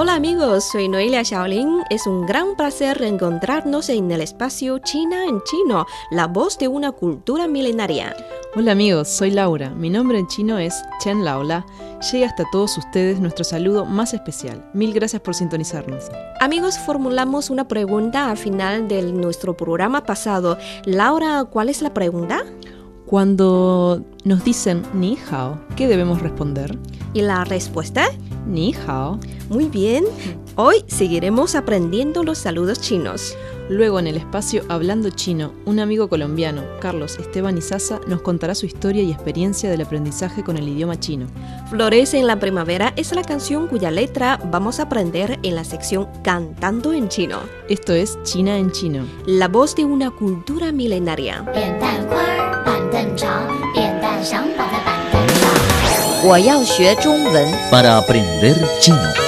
Hola amigos, soy Noelia Shaolin. Es un gran placer reencontrarnos en el espacio China en chino, la voz de una cultura milenaria. Hola amigos, soy Laura. Mi nombre en chino es Chen Laola. Llega hasta todos ustedes nuestro saludo más especial. Mil gracias por sintonizarnos. Amigos, formulamos una pregunta al final de nuestro programa pasado. Laura, ¿cuál es la pregunta? Cuando nos dicen ni hao, ¿qué debemos responder? ¿Y la respuesta? Ni hao. Muy bien, mm. hoy seguiremos aprendiendo los saludos chinos. Luego en el espacio Hablando Chino, un amigo colombiano, Carlos Esteban Izaza, nos contará su historia y experiencia del aprendizaje con el idioma chino. Florece en la primavera es la canción cuya letra vamos a aprender en la sección Cantando en chino. Esto es China en chino. La voz de una cultura milenaria. Para aprender chino.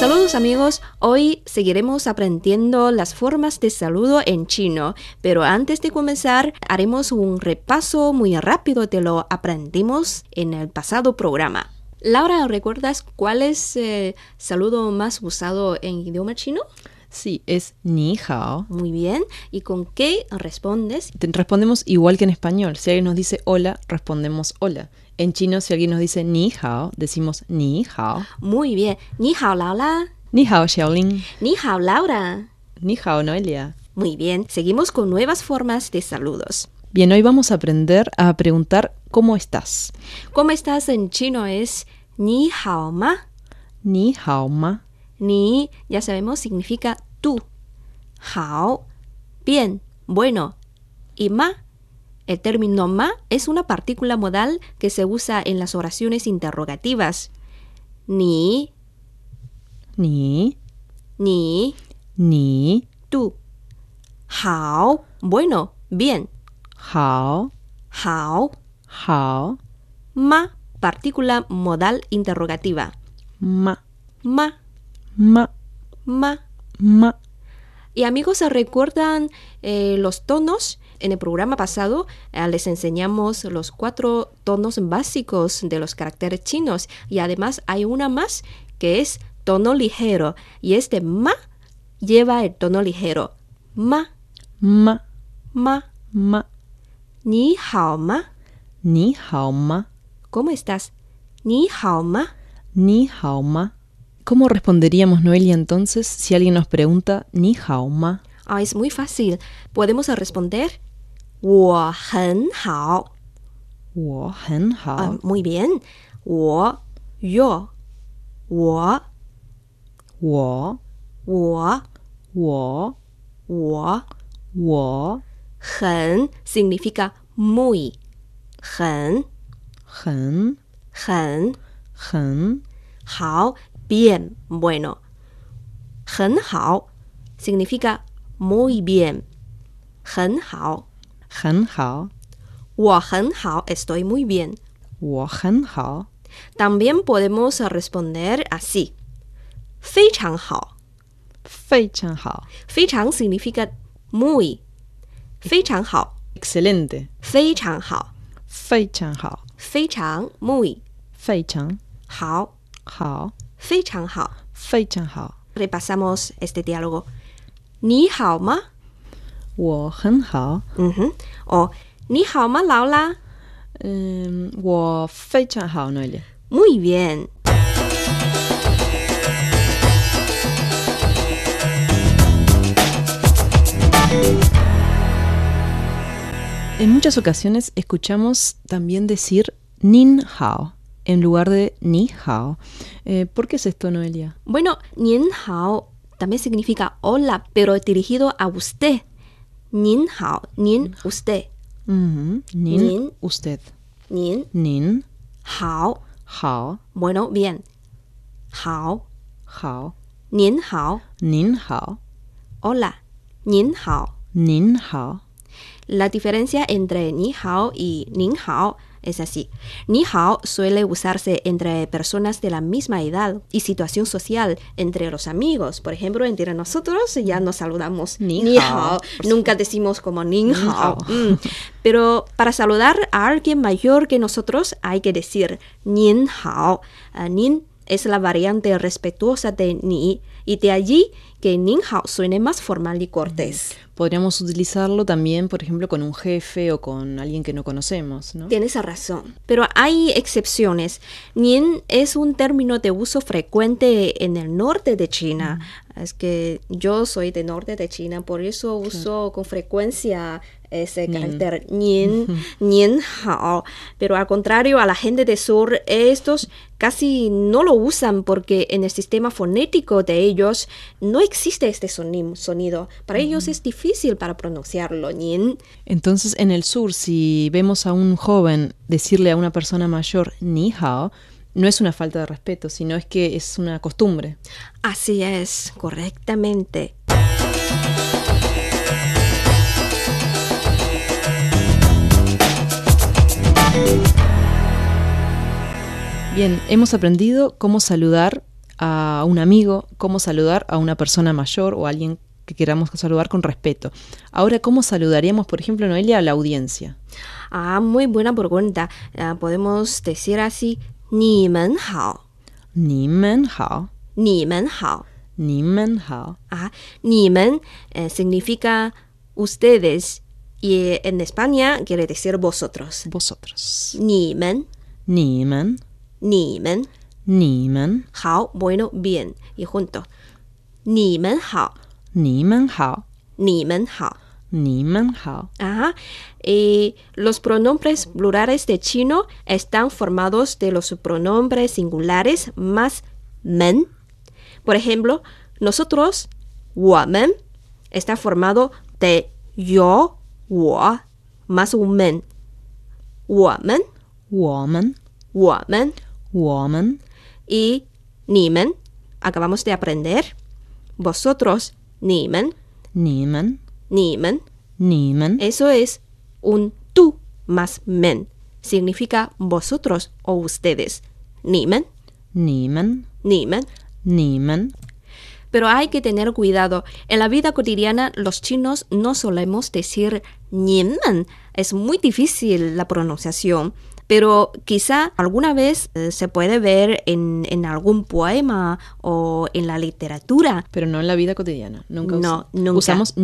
Saludos amigos, hoy seguiremos aprendiendo las formas de saludo en chino, pero antes de comenzar haremos un repaso muy rápido de lo aprendimos en el pasado programa. Laura, ¿recuerdas cuál es el saludo más usado en idioma chino? Sí, es ni hao. Muy bien, ¿y con qué respondes? Respondemos igual que en español. Si alguien nos dice hola, respondemos hola. En chino, si alguien nos dice ni hao, decimos ni hao. Muy bien, ni hao Laura, Ni hao Xiaolin. ni hao Laura. Ni hao Noelia. Muy bien, seguimos con nuevas formas de saludos. Bien, hoy vamos a aprender a preguntar ¿cómo estás? ¿Cómo estás en chino? Es ni hao ma. Ni hao ma. Ni, ya sabemos, significa tú. Hao, bien, bueno. Y ma, el término ma es una partícula modal que se usa en las oraciones interrogativas. Ni, Ni. ni, Ni. tú. Hao, bueno, bien. Hao. Hao, Hao. ma, partícula modal interrogativa. Ma. Ma, Ma. ma. Ma. Y amigos, ¿se recuerdan eh, los tonos? En el programa pasado eh, les enseñamos los cuatro tonos básicos de los caracteres chinos y además hay una más que es tono ligero y este ma lleva el tono ligero. Ma, Ma. ma, Ma. ni hao ma. Ni hao ma. ¿Cómo estás? Ni hao ma. Ni hao ma. ¿Cómo responderíamos Noelia entonces si alguien nos pregunta ni hao ma? Ah, es muy fácil. Podemos responder 我很好。我很好。Ah, muy bien. 我 yo 我我我我我我很 significa muy 很很很很好 bien bueno 很好 significa muy bien 很好很好。我很好 estoy muy bien 我很好。 también podemos responder así 非常好非常好。非常 significa muy 非常好 Excelente. 非常好非常好。非常 muy 非常好好。非常好非常好。 repasamos este diálogo 你好吗 我很好。嗯哼哦你好吗劳拉嗯，我非常好，Noelia。 muy bien En muchas ocasiones escuchamos también decir nin hao en lugar de ni hao. Eh, ¿Por qué es esto, Noelia? bueno 您好 también significa hola pero dirigido a usted 您好您 usted Ujú, Nin, Nin. usted. 您 Nin, 好 hao, bueno bien 好 hao, Nin hao. Nin hao. Hola. Nin hao. Nin hao. La diferencia entre ni hao y nin hao es así. Ni hao suele usarse entre personas de la misma edad y situación social, entre los amigos. Por ejemplo, entre nosotros ya nos saludamos Ni hao, Nunca decimos como nin hao. hao. Mm. Pero para saludar a alguien mayor que nosotros hay que decir nin hao. Ah, nin es la variante respetuosa de ni y de allí que nin hao suene más formal y cortés. Podríamos utilizarlo también, por ejemplo, con un jefe o con alguien que no conocemos, ¿no? Tienes razón. Pero hay excepciones. Nien es un término de uso frecuente en el norte de China. Es que yo soy del norte de China, por eso uso con frecuencia ese carácter nien, nien hao. Pero al contrario, a la gente del sur, estos casi no lo usan porque en el sistema fonético de ellos no existe este soni- sonido. Para ellos es difícil para pronunciarlo, nien. Entonces, en el sur, si vemos a un joven decirle a una persona mayor ni hao, no es una falta de respeto, sino es que es una costumbre. Así es, correctamente. Bien, hemos aprendido cómo saludar a un amigo, cómo saludar a una persona mayor o a alguien que queramos saludar con respeto. Ahora, ¿cómo saludaríamos, por ejemplo, Noelia, a la audiencia? Ah, muy buena pregunta. Ah, podemos decir así, 你们好,你们好,你们好.你们好. Ah, 你们 eh, significa ustedes y en España quiere decir vosotros. Vosotros. 你们,你们,你们,你们,好, bueno, bien. Y junto. 你们好,你们好,你们好. Ajá. Y los pronombres plurales de chino están formados de los pronombres singulares más men. Por ejemplo, nosotros, woman, está formado de yo, wo, más un men. Woman, woman, woman, woman. Y ni men, acabamos de aprender. Vosotros, ni men. Ni men ni men. Ni men. Eso es un tú más men. Significa vosotros o ustedes. Ni men. Ni men. Ni men. Ni men. Pero hay que tener cuidado. En la vida cotidiana los chinos no solemos decir ni men. Es muy difícil la pronunciación pero quizá alguna vez eh, se puede ver en, en, algún poema o en la literatura. Pero no en la vida cotidiana, nunca, no, usa nunca. usamos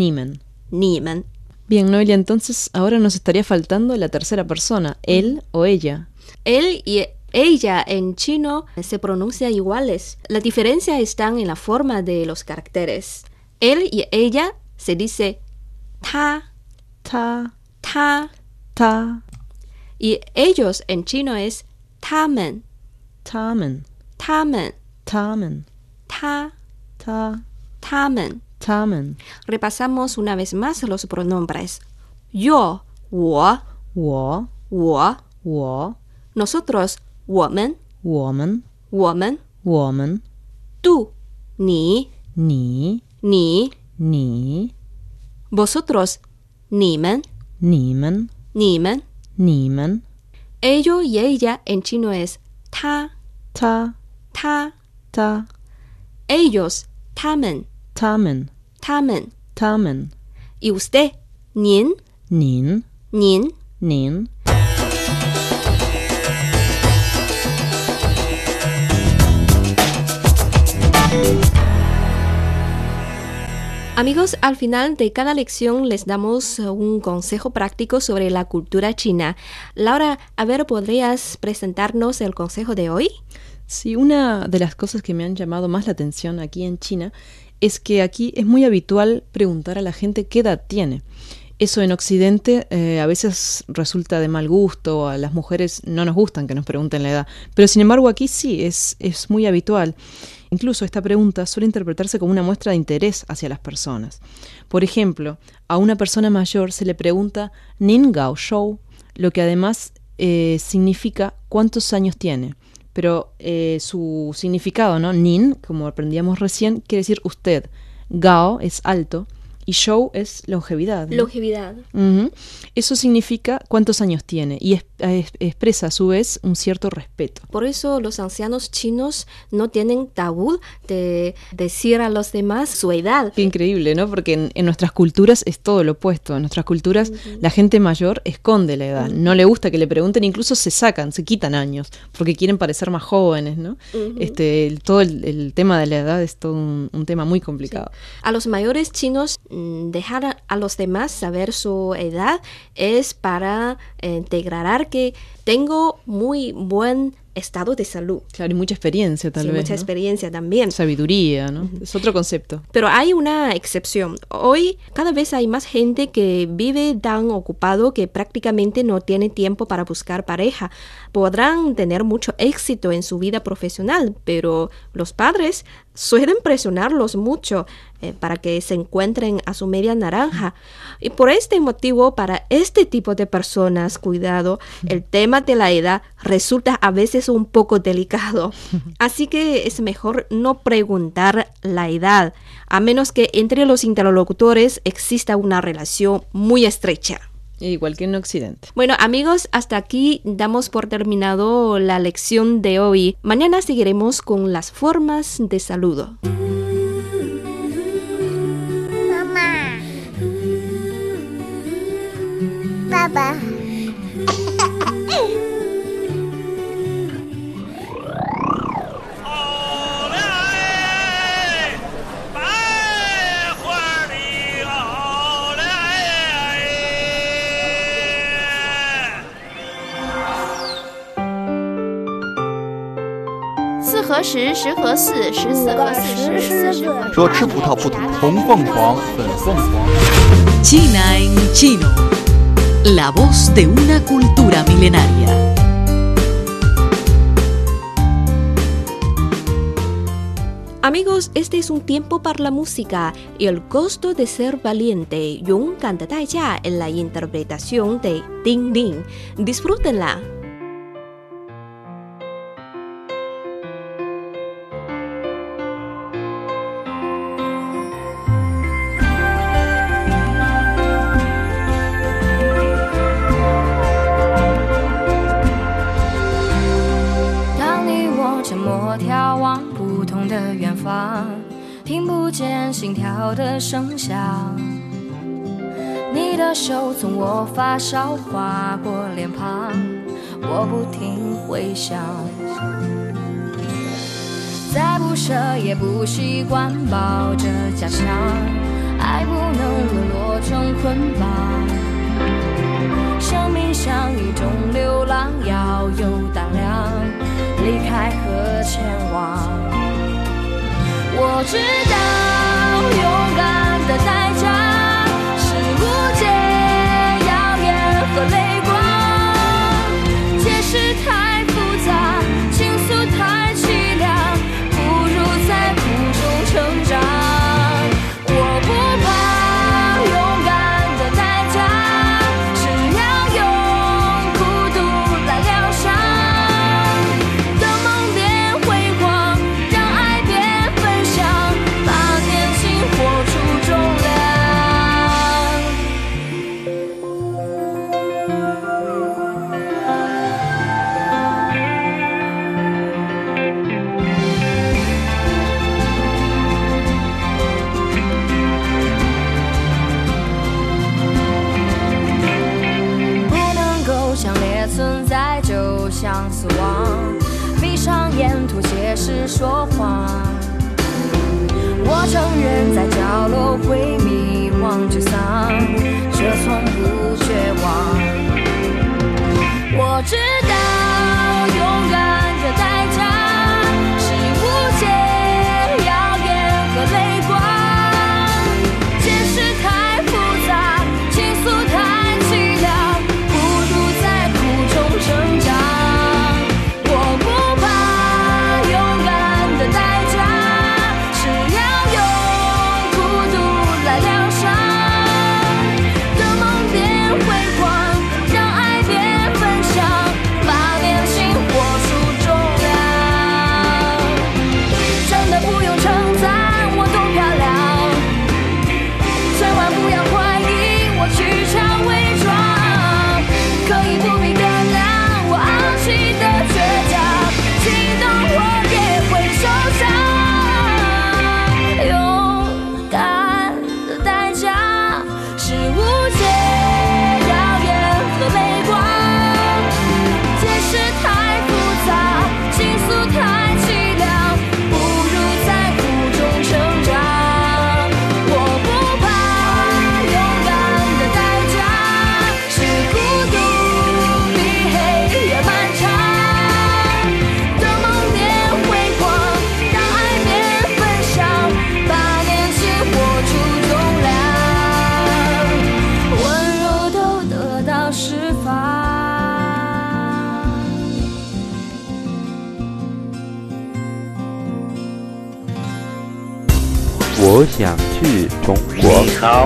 你们. Bien, Noelia, entonces ahora nos estaría faltando la tercera persona, él o ella. Él y ella en chino se pronuncia iguales. La diferencia está en la forma de los caracteres. Él y ella se dice ta, Ta, ta, ta, y ellos en chino es tamen, tamen, tamen, tamen, ta, ta, tamen. Tamen. Repasamos una vez más los pronombres. Yo, wo, wo, wo, wo. Nosotros, woman, woman, woman, woman. Tú, ni, ni, ni, ni. Vosotros, nimen, nimen, nimen, nimen. Ello y ella en chino es ta, ta, ta, ta. Ellos, tamen tamen, tamen. tamen. Y usted, nin, Nin, nin. nin. Amigos, al final de cada lección les damos eh, un consejo práctico sobre la cultura china. Laura, a ver, ¿podrías presentarnos el consejo de hoy? Sí, una de las cosas que me han llamado más la atención aquí en China es que aquí es muy habitual preguntar a la gente qué edad tiene. Eso en Occidente eh, a veces resulta de mal gusto, a las mujeres no nos gustan que nos pregunten la edad, pero sin embargo aquí sí, es, es muy habitual. Incluso esta pregunta suele interpretarse como una muestra de interés hacia las personas. Por ejemplo, a una persona mayor se le pregunta Nin Gao Shou, lo que además eh, significa cuántos años tiene. Pero eh, su significado, ¿no? Nin, como aprendíamos recién, quiere decir usted. Gao es alto y Shou es longevidad. ¿no? Longevidad. Eso significa cuántos años tiene y es- expresa a su vez un cierto respeto. Por eso los ancianos chinos no tienen tabú de decir a los demás su edad. Qué increíble, ¿no? Porque en, en nuestras culturas es todo lo opuesto. En nuestras culturas la gente mayor esconde la edad. No le gusta que le pregunten, incluso se sacan, se quitan años, porque quieren parecer más jóvenes, ¿no? este, el- todo el, el tema de la edad es todo un, un tema muy complicado. A los mayores chinos mm, dejar a, a los demás saber su edad es para eh, que tengo muy buen estado de salud. Claro, y mucha experiencia tal Sí, vez. mucha ¿no? experiencia también. Sabiduría, ¿no? Es otro concepto. Pero hay una excepción. Hoy cada vez hay más gente que vive tan ocupado que prácticamente no tiene tiempo para buscar pareja. Podrán tener mucho éxito en su vida profesional, pero los padres suelen presionarlos mucho eh, para que se encuentren a su media naranja. Y por este motivo, para este tipo de personas, cuidado, el tema de la edad resulta a veces un poco delicado. Así que es mejor no preguntar la edad, a menos que entre los interlocutores exista una relación muy estrecha. Igual que en Occidente. Bueno amigos, hasta aquí damos por terminado la lección de hoy. Mañana seguiremos con las formas de saludo. 四合十，十合四，十四合四十，四十合说吃葡萄不吐红凤凰，粉凤凰。La voz de una cultura milenaria. Amigos, este es un tiempo para la música y el costo de ser valiente. Yung ya en la interpretación de Ding Ding. Disfrútenla. "听不见心跳的声响。你的手从我发梢划过脸庞，我不停回想。再不舍也不习惯抱着家乡，爱不能沦落成捆绑。生命像一种流浪，要有胆量，离开和前往。我知道有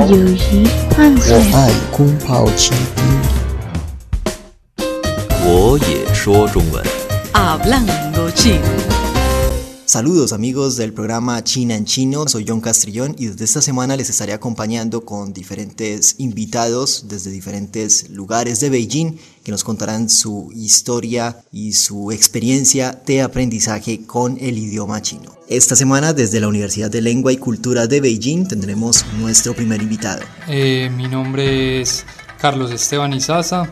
友谊万岁！我爱宫保鸡丁。我也说中文。Hablando chino. Saludos amigos del programa China en Chino, soy John Castrillón y desde esta semana les estaré acompañando con diferentes invitados desde diferentes lugares de Beijing que nos contarán su historia y su experiencia de aprendizaje con el idioma chino. Esta semana desde la Universidad de Lengua y Cultura de Beijing tendremos nuestro primer invitado. Eh, mi nombre es Carlos Esteban Izaza,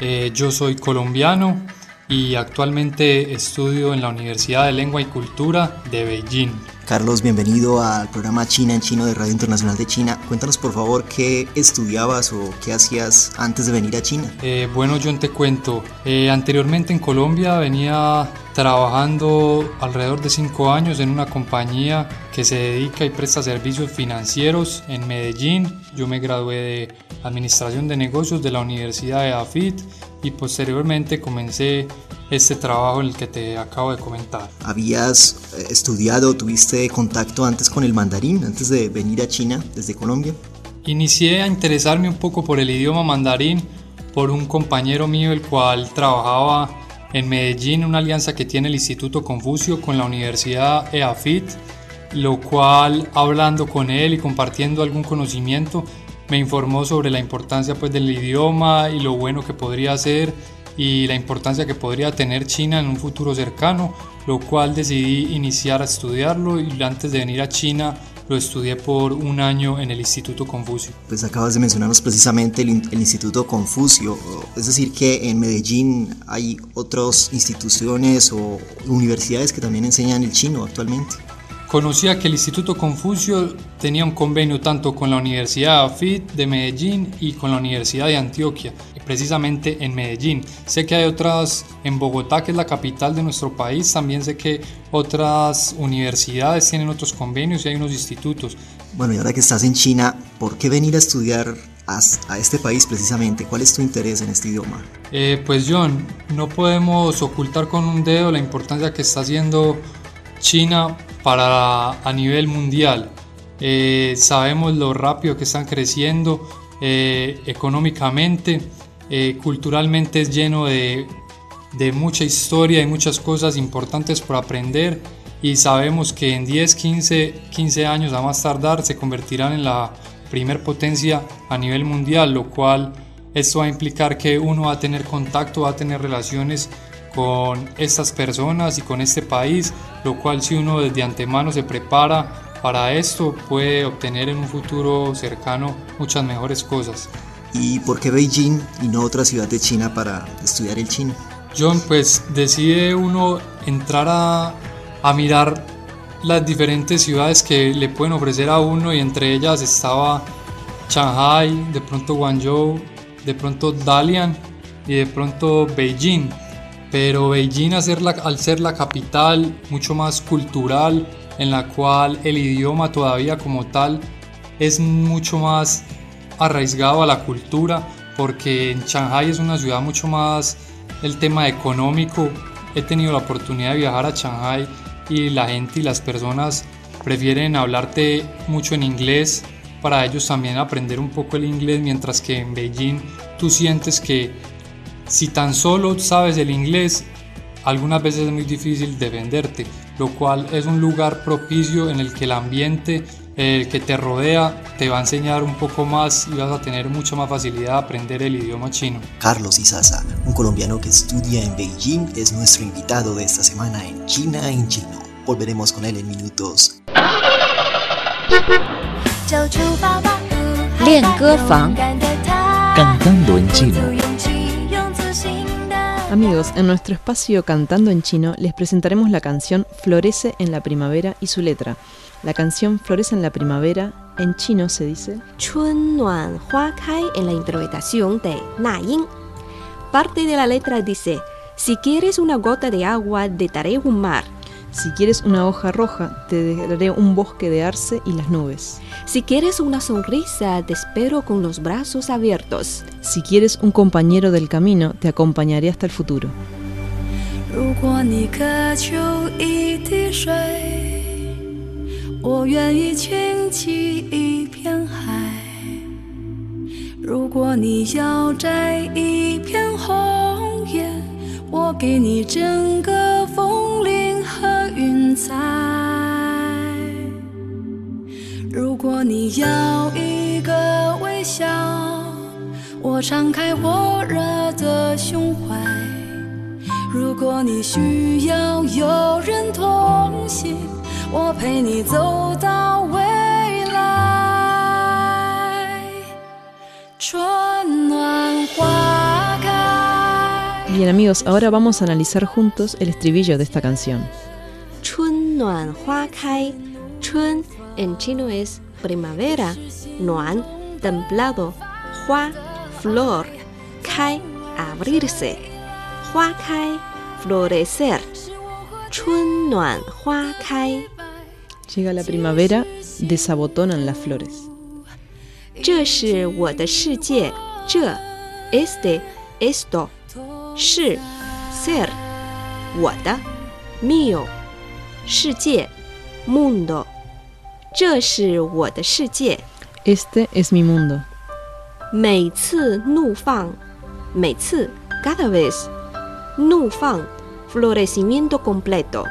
eh, yo soy colombiano y actualmente estudio en la Universidad de Lengua y Cultura de Beijing. Carlos, bienvenido al programa China en Chino de Radio Internacional de China. Cuéntanos por favor qué estudiabas o qué hacías antes de venir a China. Eh, bueno, yo te cuento. Eh, anteriormente en Colombia venía trabajando alrededor de cinco años en una compañía que se dedica y presta servicios financieros en Medellín. Yo me gradué de Administración de Negocios de la Universidad de AFIT y posteriormente comencé este trabajo en el que te acabo de comentar. ¿Habías eh, estudiado, tuviste contacto antes con el mandarín, antes de venir a China desde Colombia? Inicié a interesarme un poco por el idioma mandarín por un compañero mío el cual trabajaba en Medellín, una alianza que tiene el Instituto Confucio con la Universidad EAFIT, lo cual hablando con él y compartiendo algún conocimiento me informó sobre la importancia pues del idioma y lo bueno que podría ser y la importancia que podría tener China en un futuro cercano, lo cual decidí iniciar a estudiarlo y antes de venir a China lo estudié por un año en el Instituto Confucio. Pues acabas de mencionarnos precisamente el, el, Instituto Confucio, es decir, que en Medellín hay otras instituciones o universidades que también enseñan el chino actualmente. Conocía que el Instituto Confucio tenía un convenio tanto con la Universidad AFIT de Medellín y con la Universidad de Antioquia, precisamente en Medellín. Sé que hay otras en Bogotá, que es la capital de nuestro país, también sé que otras universidades tienen otros convenios y hay unos institutos. Bueno, y ahora que estás en China, ¿por qué venir a estudiar a, este país precisamente? ¿Cuál es tu interés en este idioma? Eh, pues John, no podemos ocultar con un dedo la importancia que está haciendo China para a nivel mundial. Eh, sabemos lo rápido que están creciendo eh, económicamente, eh, culturalmente es lleno de, de, mucha historia y muchas cosas importantes por aprender y sabemos que en 10, 15, 15 años a más tardar se convertirán en la primer potencia a nivel mundial, lo cual esto va a implicar que uno va a tener contacto, va a tener relaciones con estas personas y con este país, lo cual si uno desde antemano se prepara para esto puede obtener en un futuro cercano muchas mejores cosas. ¿Y por qué Beijing y no otra ciudad de China para estudiar el chino? John, pues decide uno entrar a, mirar las diferentes ciudades que le pueden ofrecer a uno y entre ellas estaba Shanghai, de pronto Guangzhou, de pronto Dalian y de pronto Beijing pero Beijing al ser la capital mucho más cultural, en la cual el idioma todavía como tal es mucho más arraigado a la cultura, porque en Shanghai es una ciudad mucho más el tema económico. He tenido la oportunidad de viajar a Shanghai y la gente y las personas prefieren hablarte mucho en inglés para ellos también aprender un poco el inglés, mientras que en Beijing tú sientes que si tan solo sabes el inglés, algunas veces es muy difícil defenderte, lo cual es un lugar propicio en el que el ambiente el que te rodea te va a enseñar un poco más y vas a tener mucha más facilidad de aprender el idioma chino. Carlos Izaza, un colombiano que estudia en Beijing, es nuestro invitado de esta semana en China en Chino. Volveremos con él en minutos. Cantando en chino. Amigos, en nuestro espacio Cantando en Chino les presentaremos la canción Florece en la Primavera y su letra. La canción Florece en la Primavera en chino se dice Chun Nuan Hua Kai en la interpretación de Na Ying. Parte de la letra dice: Si quieres una gota de agua, te daré un mar. Si quieres una hoja roja, te daré un bosque de arce y las nubes. Si quieres una sonrisa, te espero con los brazos abiertos. Si quieres un compañero del camino, te acompañaré hasta el futuro. 我愿意倾起一片海。如果你要摘一片红叶，我给你整个枫林和云彩。如果你要一个微笑，我敞开火热的胸怀。如果你需要有人同行，我陪你走到未来。春暖花开。 Bien amigos, ahora vamos a analizar juntos el estribillo de esta canción. 春暖花开，春 en chino es primavera, 暖 templado, 花 flor, 开 abrirse, 花开 florecer, 春暖花开。 Llega la primavera, desabotonan las flores. 这是我的世界，这 este esto 是 ser 我的 mío 世界 mundo 这是我的世界。 Este es mi mundo. 每次怒放，每次 cada vez 怒放 florecimiento completo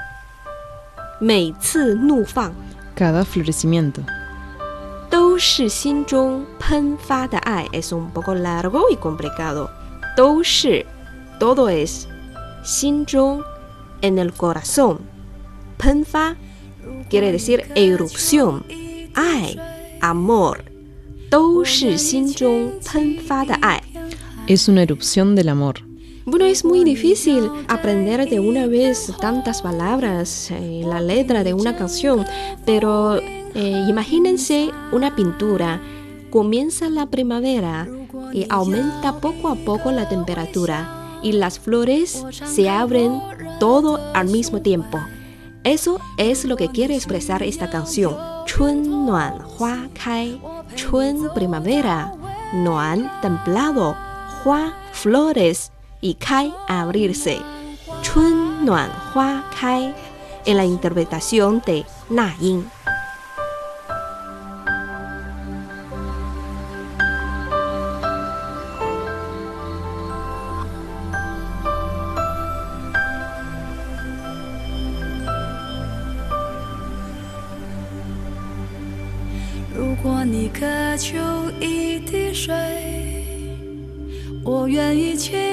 每次怒放 Cada florecimiento. 都是心中喷发的爱，es un poco largo y complicado。都是，todo es 心中，en el corazón。喷发 quiere decir erupción，爱，amor，都是心中喷发的爱。 Es una erupción del amor. Bueno, es muy difícil aprender de una vez tantas palabras en la letra de una canción, pero eh, imagínense una pintura. Comienza la primavera y aumenta poco a poco la temperatura y las flores se abren todo al mismo tiempo. Eso es lo que quiere expresar esta canción. Chun Nuan Hua Kai. Chun primavera. Nuan templado. Hua flores y Kai abrirse. Chun Nuan Hua Kai. En la interpretación de Na Yin. 如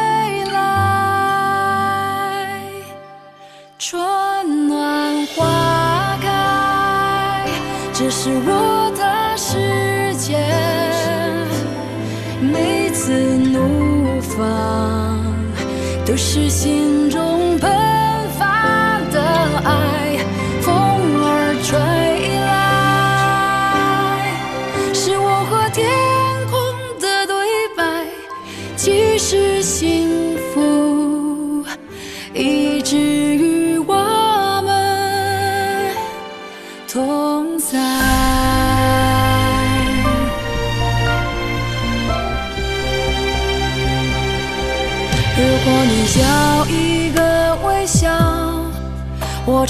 是我的世界。每次怒放，都是心中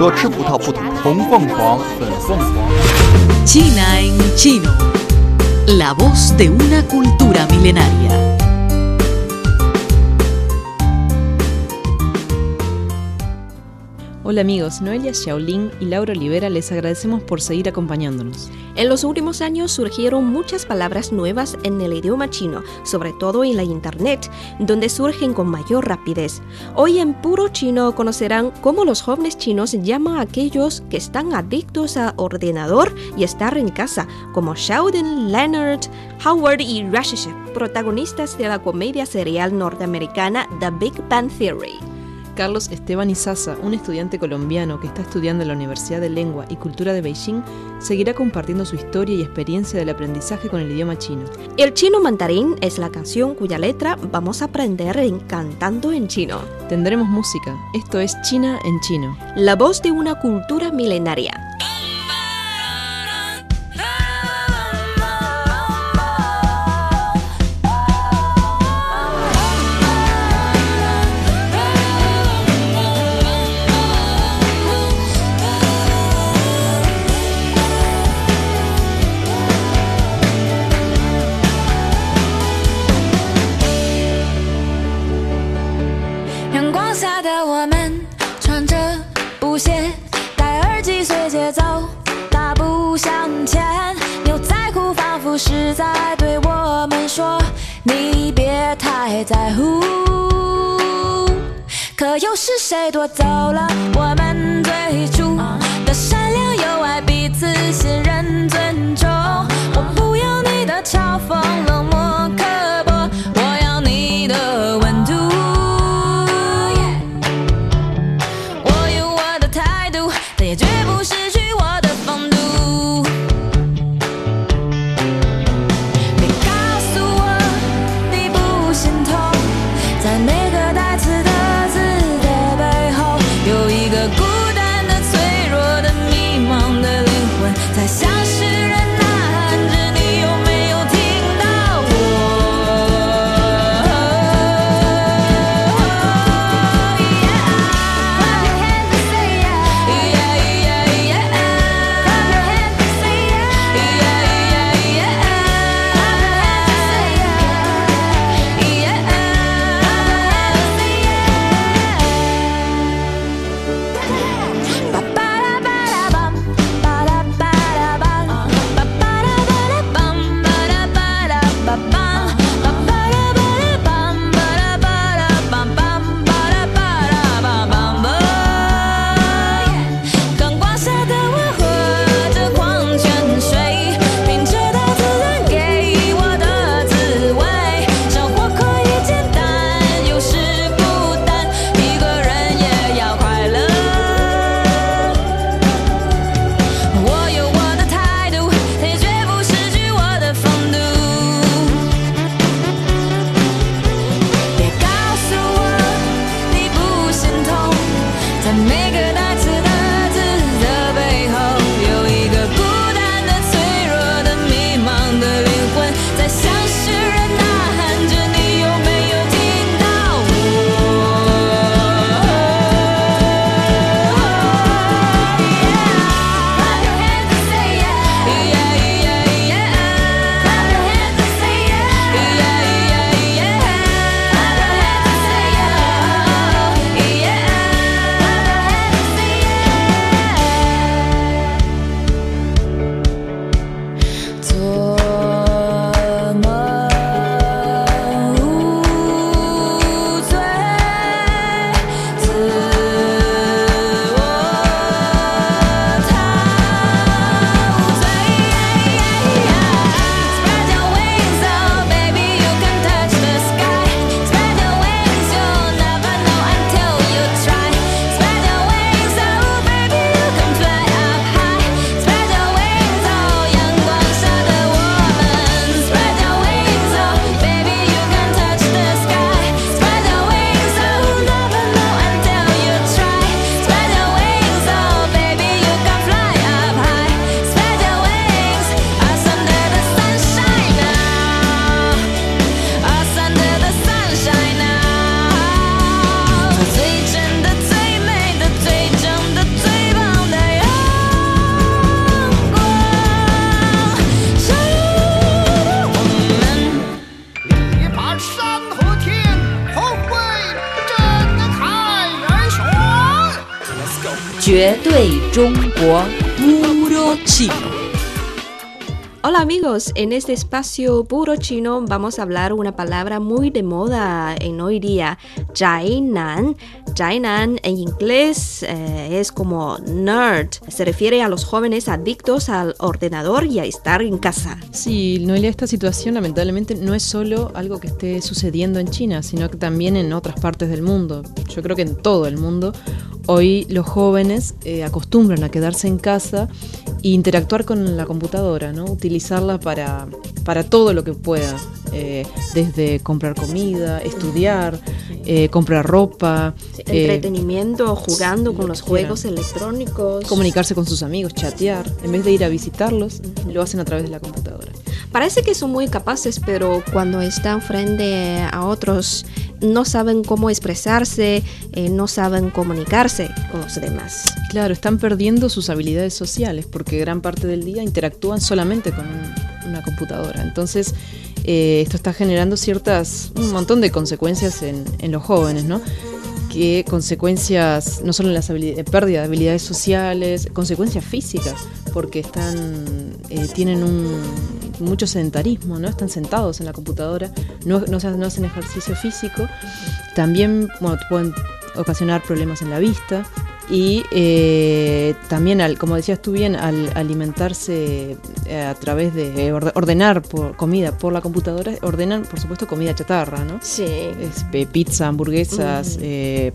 说吃葡萄不吐红凤凰，粉凤凰。 China en chino. La voz de una cultura milenaria. Hola amigos, Noelia Xiaolin y Laura Olivera les agradecemos por seguir acompañándonos. En los últimos años surgieron muchas palabras nuevas en el idioma chino, sobre todo en la internet, donde surgen con mayor rapidez. Hoy en puro chino conocerán cómo los jóvenes chinos llaman a aquellos que están adictos a ordenador y estar en casa, como Sheldon, Leonard, Howard y Rashish, protagonistas de la comedia serial norteamericana The Big Bang Theory. Carlos Esteban Izaza, un estudiante colombiano que está estudiando en la Universidad de Lengua y Cultura de Beijing, seguirá compartiendo su historia y experiencia del aprendizaje con el idioma chino. El chino mandarín es la canción cuya letra vamos a aprender en cantando en chino. Tendremos música, esto es China en chino. La voz de una cultura milenaria. 又是谁夺走了我们最初的善良、友爱、彼此信任、尊重？我不要你的嘲讽、冷漠、Puro chino. Hola amigos, en este espacio puro chino vamos a hablar una palabra muy de moda en hoy día, Zhainan. Jainan en inglés eh, es como nerd, se refiere a los jóvenes adictos al ordenador y a estar en casa. Sí, Noelia, esta situación lamentablemente no es solo algo que esté sucediendo en China, sino que también en otras partes del mundo. Yo creo que en todo el mundo hoy los jóvenes eh, acostumbran a quedarse en casa interactuar con la computadora, ¿no? utilizarla para, para todo lo que pueda, eh, desde comprar comida, estudiar, eh, comprar ropa, eh, Entretenimiento, jugando con los quieran. juegos electrónicos. comunicarse con sus amigos, chatear, en vez de ir a visitarlos, lo hacen a través de la computadora. Parece que son muy capaces, pero cuando están frente a otros no saben cómo expresarse, eh, no saben comunicarse con los demás. Claro, están perdiendo sus habilidades sociales porque gran parte del día interactúan solamente con un- una computadora. Entonces, eh, esto está generando ciertas, un montón de consecuencias en, en los jóvenes, ¿no? Que consecuencias, no solo en la pérdida de habilidades sociales, consecuencias físicas, porque están, eh, tienen un, mucho sedentarismo, ¿no? Están sentados en la computadora, no, no, no hacen ejercicio físico. También bueno, pueden ocasionar problemas en la vista y eh, también, al, como decías tú bien, al alimentarse eh, a través de orde- ordenar por comida por la computadora, ordenan, por supuesto, comida chatarra, ¿no? Sí. Es, eh, pizza, hamburguesas, eh,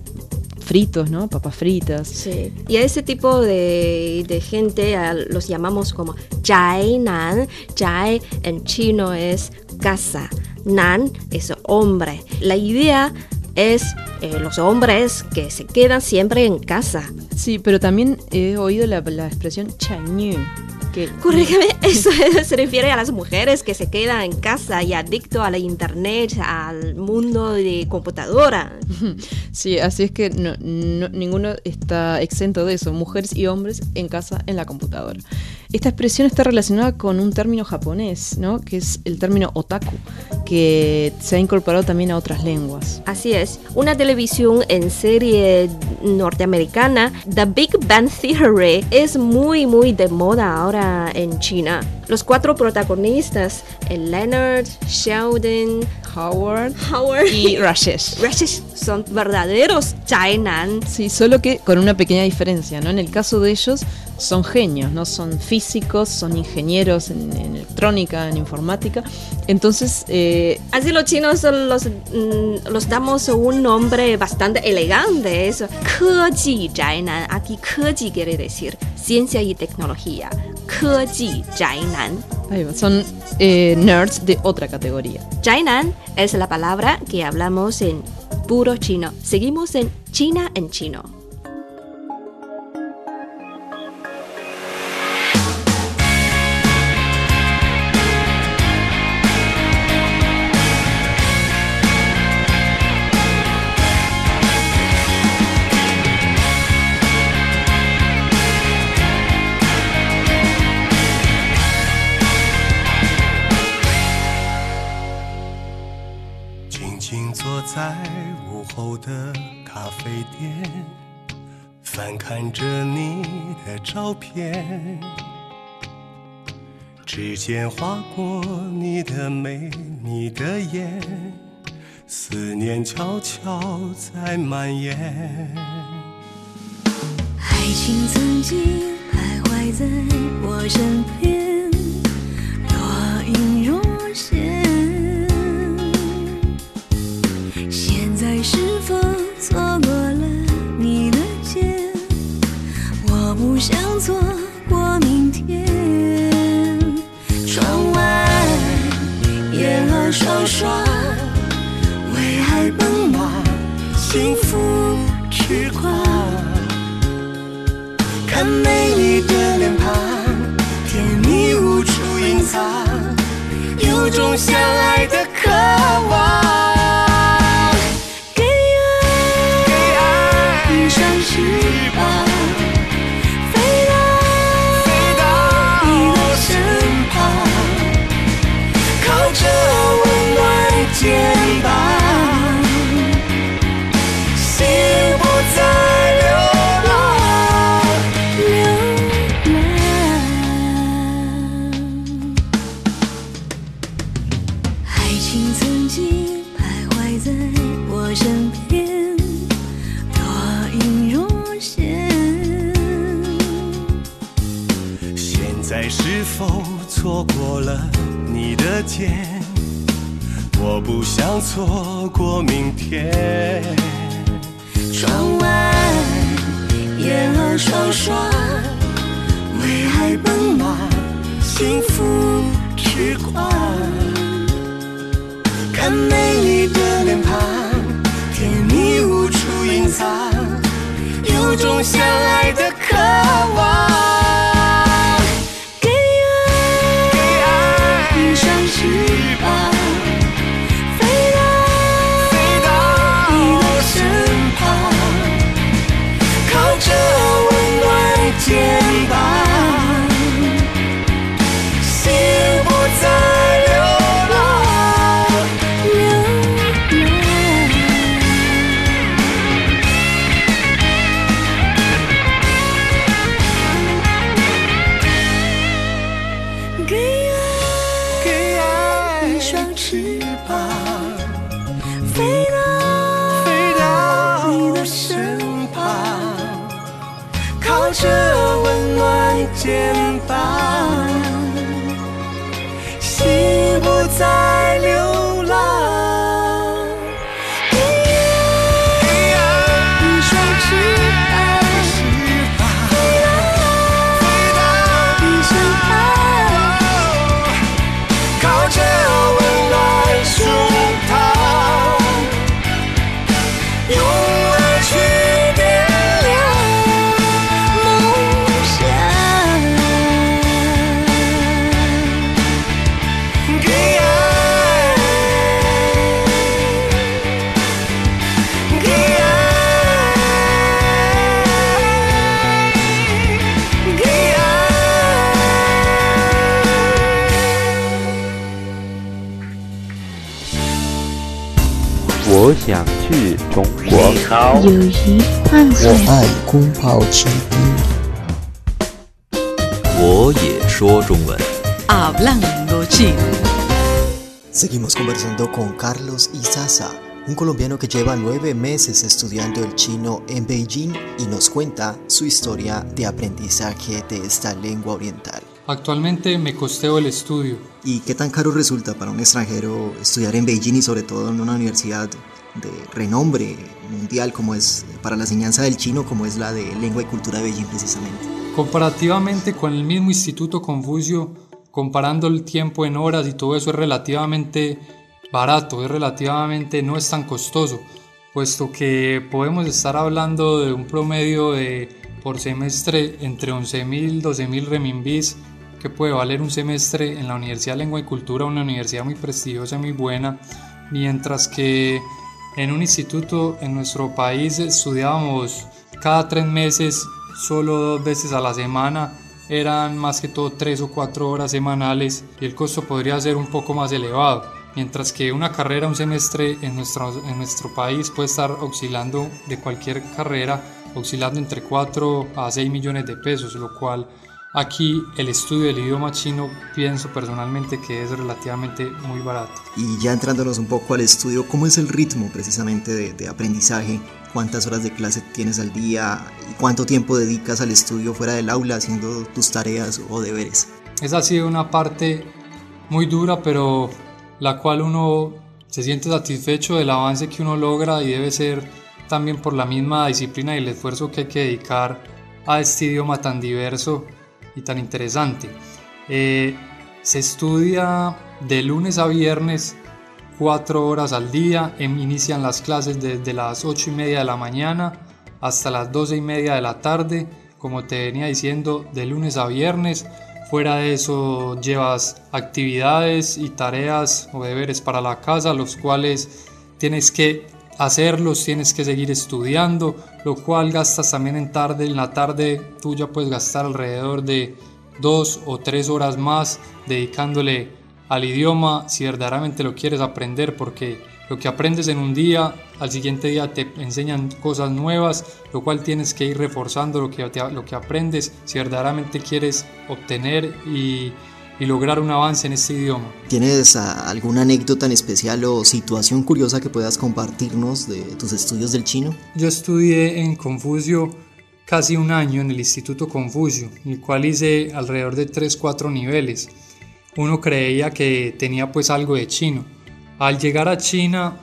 fritos, ¿no? Papas fritas. Sí. Y a ese tipo de, de gente a- los llamamos como Jainan. Jai en chino es casa. Nan es hombre. La idea es eh, los hombres que se quedan siempre en casa. Sí, pero también he oído la, la expresión chañu. Que, Corrígeme, eso se refiere a las mujeres que se quedan en casa y adicto a la internet, al mundo de computadora. Sí, así es que no- no- ninguno está exento de eso, mujeres y hombres en casa en la computadora. Esta expresión está relacionada con un término japonés, ¿no? que es el término otaku, que se ha incorporado también a otras lenguas. Así es, una televisión en serie norteamericana, The Big Bang Theory, es muy muy de moda ahora en China. Los cuatro protagonistas, el Leonard, Sheldon, Howard, Howard y Rashesh. Rashesh son verdaderos Chainan. Sí, solo que con una pequeña diferencia, ¿no? En el caso de ellos son genios, no son físicos, son ingenieros en, en electrónica, en informática. Entonces, eh, Así los chinos los, mm, los damos un nombre bastante elegante, eso. Keji Jainan. Aquí Keji quiere decir ciencia y tecnología. Keji Jainan. son eh, nerds de otra categoría. Jainan es la palabra que hablamos en puro chino. Seguimos en China en chino. 照片，指尖划过你的眉，你的眼，思念悄悄在蔓延。爱情曾经徘徊在我身边，若隐若。现种相爱去中国。友谊换算我爱空泡奇兵。我也说中文。 Hablando chino. Seguimos conversando con Carlos Izaza, un colombiano que lleva nueve meses estudiando el chino en Beijing y nos cuenta su historia de aprendizaje de esta lengua oriental. Actualmente me costeo el estudio. ¿Y qué tan caro resulta para un extranjero estudiar en Beijing y sobre todo en una universidad de renombre mundial como es para la enseñanza del chino como es la de lengua y cultura de Beijing precisamente? Comparativamente con el mismo Instituto Confucio, comparando el tiempo en horas y todo eso es relativamente barato, es relativamente no es tan costoso, puesto que podemos estar hablando de un promedio de por semestre entre 11.000 12.000 renminbis que puede valer un semestre en la Universidad de Lengua y Cultura, una universidad muy prestigiosa, muy buena, mientras que en un instituto en nuestro país estudiábamos cada tres meses, solo dos veces a la semana, eran más que todo tres o cuatro horas semanales y el costo podría ser un poco más elevado, mientras que una carrera, un semestre en nuestro, en nuestro país puede estar oscilando de cualquier carrera, oscilando entre 4 a 6 millones de pesos, lo cual Aquí el estudio del idioma chino pienso personalmente que es relativamente muy barato. Y ya entrándonos un poco al estudio, ¿cómo es el ritmo precisamente de, de, aprendizaje? ¿Cuántas horas de clase tienes al día? ¿Y cuánto tiempo dedicas al estudio fuera del aula haciendo tus tareas o deberes? Esa ha sido una parte muy dura, pero la cual uno se siente satisfecho del avance que uno logra y debe ser también por la misma disciplina y el esfuerzo que hay que dedicar a este idioma tan diverso y tan interesante. Eh, se estudia de lunes a viernes cuatro horas al día, em, inician las clases desde las ocho y media de la mañana hasta las doce y media de la tarde, como te venía diciendo, de lunes a viernes. Fuera de eso llevas actividades y tareas o deberes para la casa, los cuales tienes que hacerlos, tienes que seguir estudiando, lo cual gastas también en tarde, en la tarde tú ya puedes gastar alrededor de dos o tres horas más dedicándole al idioma si verdaderamente lo quieres aprender porque lo que aprendes en un día al siguiente día te enseñan cosas nuevas lo cual tienes que ir reforzando lo que, lo que aprendes si verdaderamente quieres obtener y, y lograr un avance en este idioma. ¿Tienes alguna anécdota en especial o situación curiosa que puedas compartirnos de tus estudios del chino? Yo estudié en Confucio casi un año en el Instituto Confucio, el cual hice alrededor de 3-4 niveles. Uno creía que tenía pues algo de chino. Al llegar a China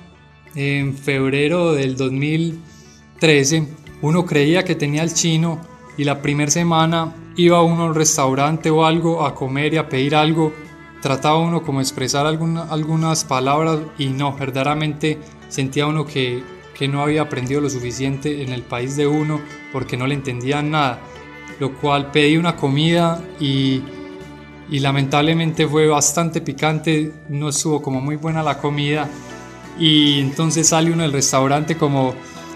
en febrero del 2013, uno creía que tenía el chino y la primera semana iba uno a un restaurante o algo a comer y a pedir algo, trataba uno como expresar alguna, algunas palabras y no, verdaderamente sentía uno que, que no había aprendido lo suficiente en el país de uno porque no le entendían nada, lo cual pedí una comida y, y lamentablemente fue bastante picante, no estuvo como muy buena la comida y entonces sale uno del restaurante como,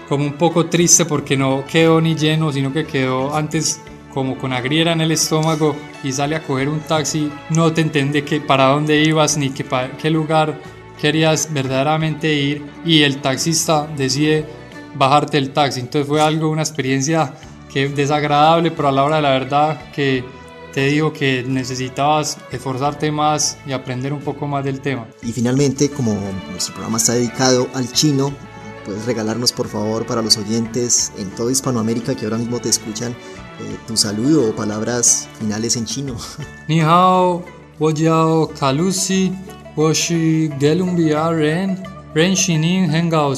como un poco triste porque no quedó ni lleno, sino que quedó antes como con agriera en el estómago y sale a coger un taxi, no te entiende que para dónde ibas ni que para qué lugar querías verdaderamente ir y el taxista decide bajarte el taxi. Entonces fue algo, una experiencia que desagradable, pero a la hora de la verdad que te digo que necesitabas esforzarte más y aprender un poco más del tema. Y finalmente, como nuestro programa está dedicado al chino, puedes regalarnos por favor para los oyentes en toda Hispanoamérica que ahora mismo te escuchan eh, tu saludo o palabras finales en chino. Ni hao, wo jiao kalusi, wo shi ren, ren shinin hengao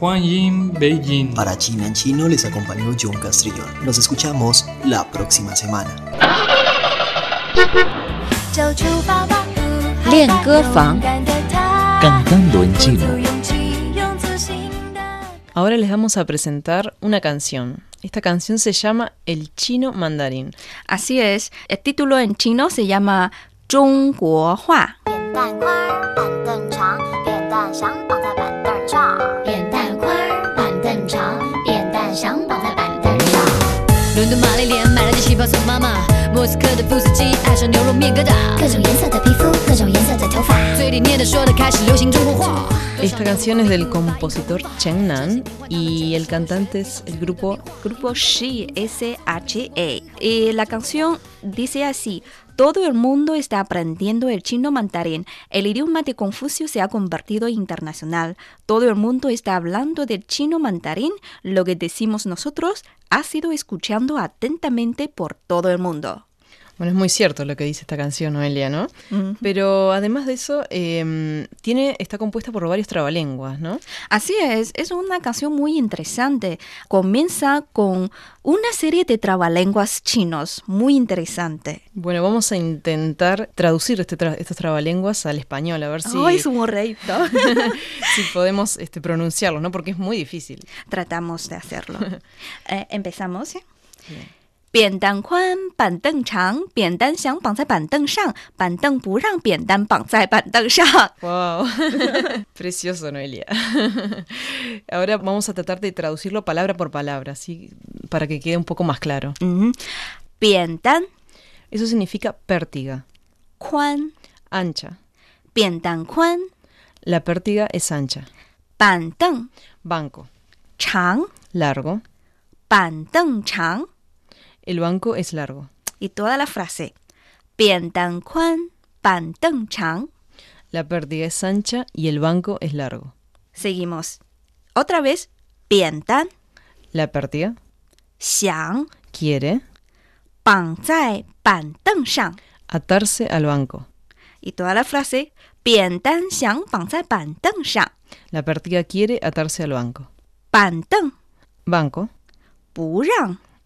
Yin Beijing. Para China en Chino les acompañó John Castrillón. Nos escuchamos la próxima semana. Cantando en chino. Ahora les vamos a presentar una canción. Esta canción se llama El chino mandarín. Así es, el título en chino se llama Zhongguo Hua. Esta canción es del compositor Chen Nan y el cantante es el grupo Grupo She S-H-E. Eh, la canción dice así: todo el mundo está aprendiendo el chino mandarín. El idioma de Confucio se ha convertido internacional. Todo el mundo está hablando del chino mandarín. Lo que decimos nosotros ha sido escuchando atentamente por todo el mundo. Bueno, es muy cierto lo que dice esta canción, Noelia, ¿no? Pero además de eso, eh, tiene, está compuesta por varios trabalenguas, ¿no? Así es, es una canción muy interesante. Comienza con una serie de trabalenguas chinos, muy interesante. Bueno, vamos a intentar traducir este tra- estos trabalenguas al español, a ver si, ¡Ay, su morreito! si podemos este, pronunciarlos, ¿no? Porque es muy difícil. Tratamos de hacerlo. Eh, Empezamos. ¿sí? 扁担宽，板凳长，扁担想绑在板凳上，板凳不让扁担绑在板凳上。 ¡Wow! Precioso, Noelia. Ahora vamos a tratar de traducirlo palabra por palabra, así para que quede un poco más claro. 嗯，扁担 Eso significa pértiga, 宽， ancha. 扁担宽， La pértiga es ancha. 板凳 Banco, 长， largo. 板凳长。 el banco es largo. Y toda la frase. Bien tan pan tan chang. La pérdida es ancha y el banco es largo. Seguimos. Otra vez. Bien tan. La pérdida. Xiang. Quiere. Pan zai pan teng shang. Atarse al banco. Y toda la frase. Bien tan xiang pan zai pan teng shang. La pérdida quiere atarse al banco. Pan teng. Banco. Pu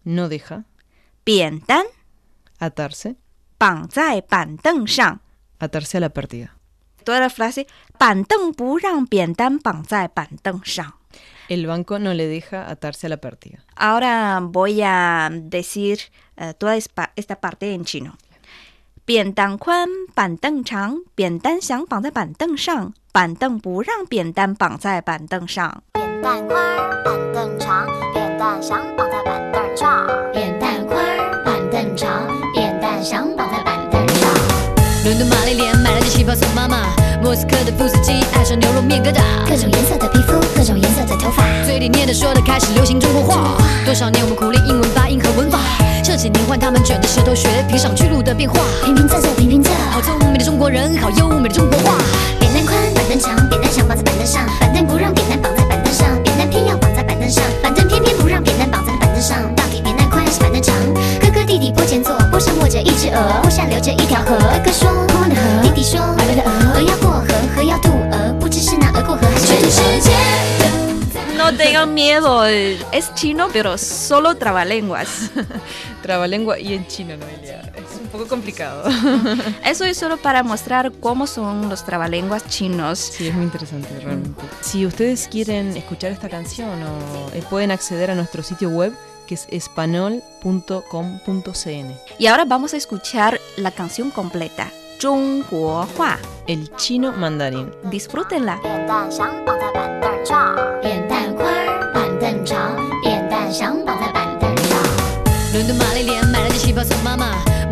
No deja. 扁担 atarse, 绑在板凳上。 atarse a la pértiga. Toda la frase. 板凳不让扁担绑在板凳上。 El banco no le deja atarse a la pértiga. Ahora voy a decir eh, toda espa- esta parte en chino. 扁担宽，板凳长，扁担想绑在板凳上，板凳不让扁担绑在板凳上。扁担宽儿板凳长，扁担想绑在 伦敦玛丽莲买了件旗袍送妈妈，莫斯科的富斯基爱上牛肉面疙瘩，各种颜色的皮肤，各种颜色的头发。嘴里念的说的开始流行中国话。多少年我们苦练英文发音和文法，这几年换他们卷着舌头学评赏去路的变化。平平仄仄平平仄，好聪明的中国人，好优美的中国话。扁担宽，板凳长，扁担想绑在板凳上，板凳不让扁担绑在板凳上，扁担偏要绑在板凳上，板凳偏偏不让扁担绑在板凳上，到底下流着一条河。哥哥说摸摸的河，弟弟说白白的鹅，鹅要过河，河要渡鹅，不知是那鹅过河还是全世界。 No tengan miedo, es chino, pero solo trabalenguas. Trabalengua y en chino, Noelia. Es un poco complicado. Eso es solo para mostrar cómo son los trabalenguas chinos. Sí, es muy interesante realmente. Si ustedes quieren escuchar esta canción o eh, pueden acceder a nuestro sitio web que es espanol.com.cn. Y ahora vamos a escuchar la canción completa, Zhongguo Hua, el chino mandarín. Disfrútenla.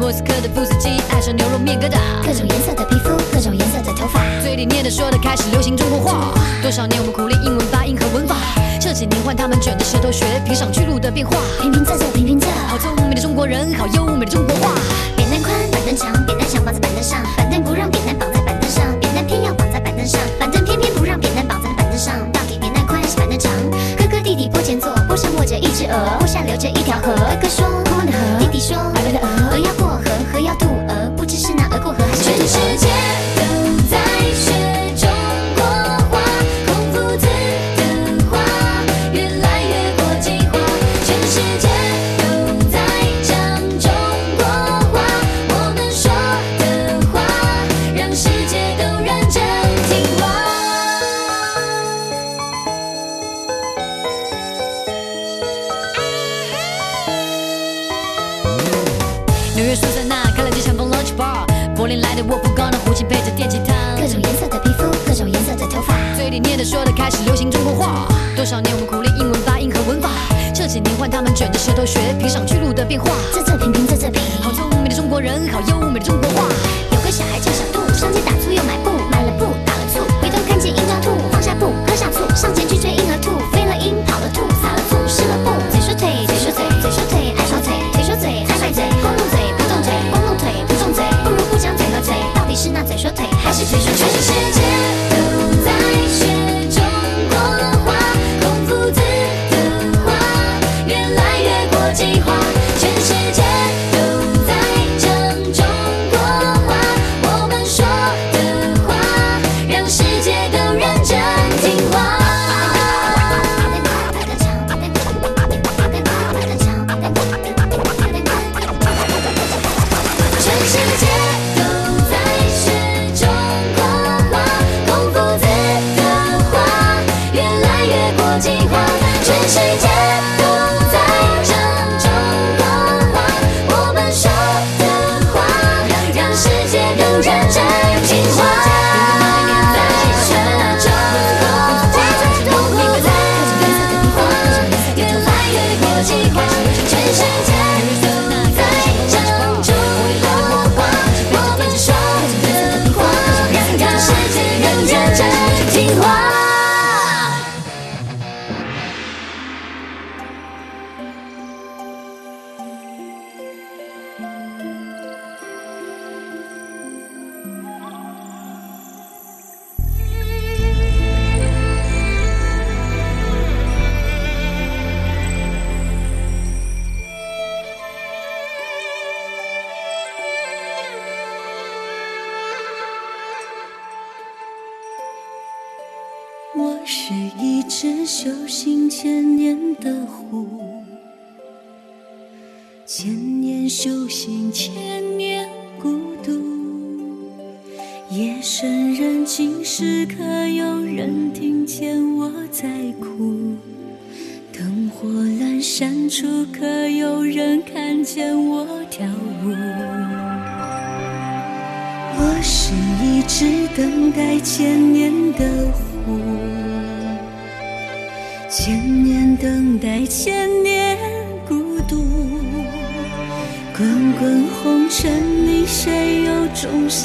莫斯科的布斯基爱上牛肉面疙瘩，各种颜色的皮肤，各种颜色的头发，嘴里念的说的开始流行中国话。多少年我们苦练英文发音和文法，这几年换他们卷着舌头学平上去路的变化。平平仄仄平平仄，好聪明的中国人，好优美的中国话。扁担宽板凳长，扁担想绑在板凳上，板凳不让扁担绑在板凳上，扁担偏要绑在板凳上，板凳偏偏不让扁担绑在板凳上。到底扁担宽还是板凳长？哥哥弟弟坡前坐，坡上卧着一只鹅，坡下流着一条河。哥哥说摸摸的河，弟弟说白白的鹅，鹅要过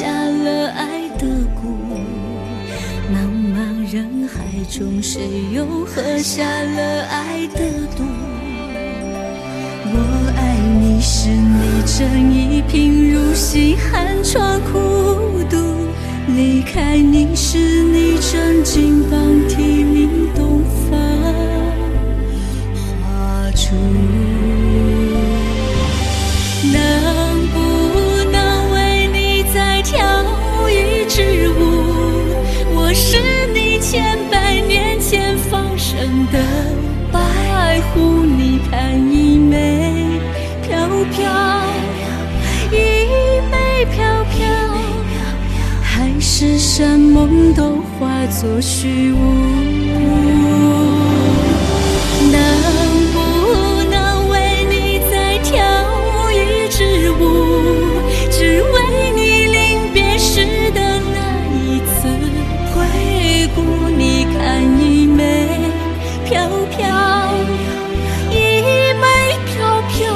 下了爱的蛊？茫茫人海中，谁又喝下了爱的毒？我爱你是你正一贫如洗，寒窗苦读；离开你是你正金榜题名，山盟都化作虚无。能不能为你再跳一支舞？只为你临别时的那一次回顾。你看一枚飘飘，一枚飘飘，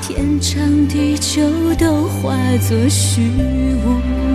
天长地久都化作虚无。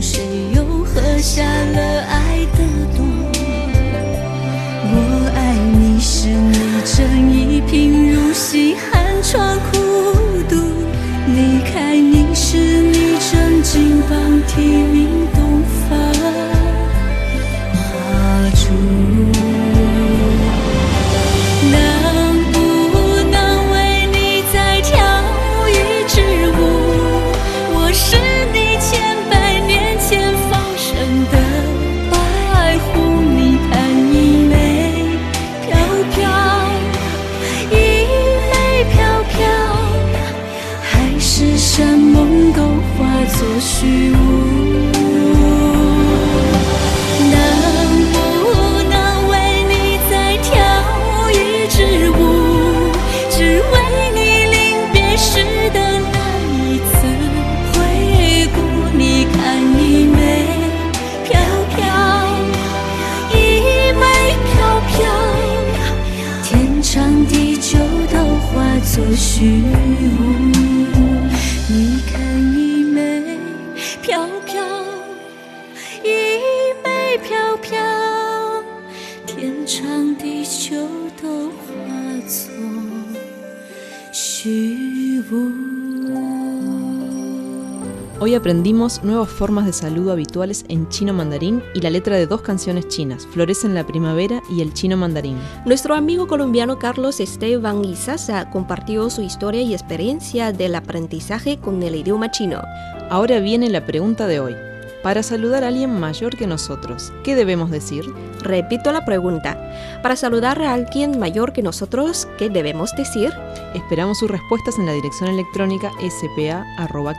谁又喝下了 Hoy aprendimos nuevas formas de saludo habituales en chino mandarín y la letra de dos canciones chinas, Florece en la primavera y el chino mandarín. Nuestro amigo colombiano Carlos Esteban Izaza compartió su historia y experiencia del aprendizaje con el idioma chino. Ahora viene la pregunta de hoy. Para saludar a alguien mayor que nosotros, ¿qué debemos decir? Repito la pregunta. Para saludar a alguien mayor que nosotros, ¿qué debemos decir? Esperamos sus respuestas en la dirección electrónica spa.cri.com.cn.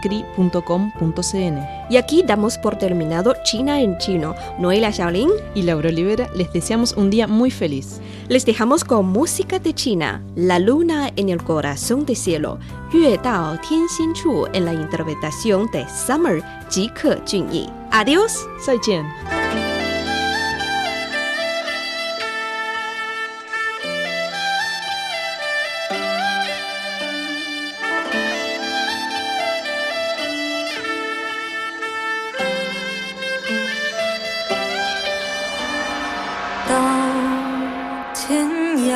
Y aquí damos por terminado China en chino. Noelia Shaolin y Laura Olivera les deseamos un día muy feliz. Les dejamos con música de China, La luna en el corazón de cielo, Yue Dao Tian Xin Chu en la interpretación de Summer Ji Ke Junyi. Adiós. 再见。到天涯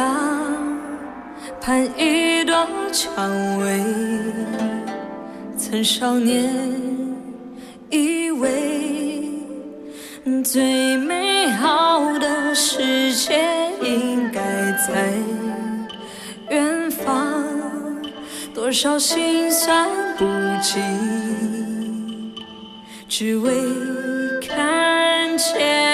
盼一朵蔷薇，曾少年以为最美好的世界应该在远方，多少心酸不及，只为看见。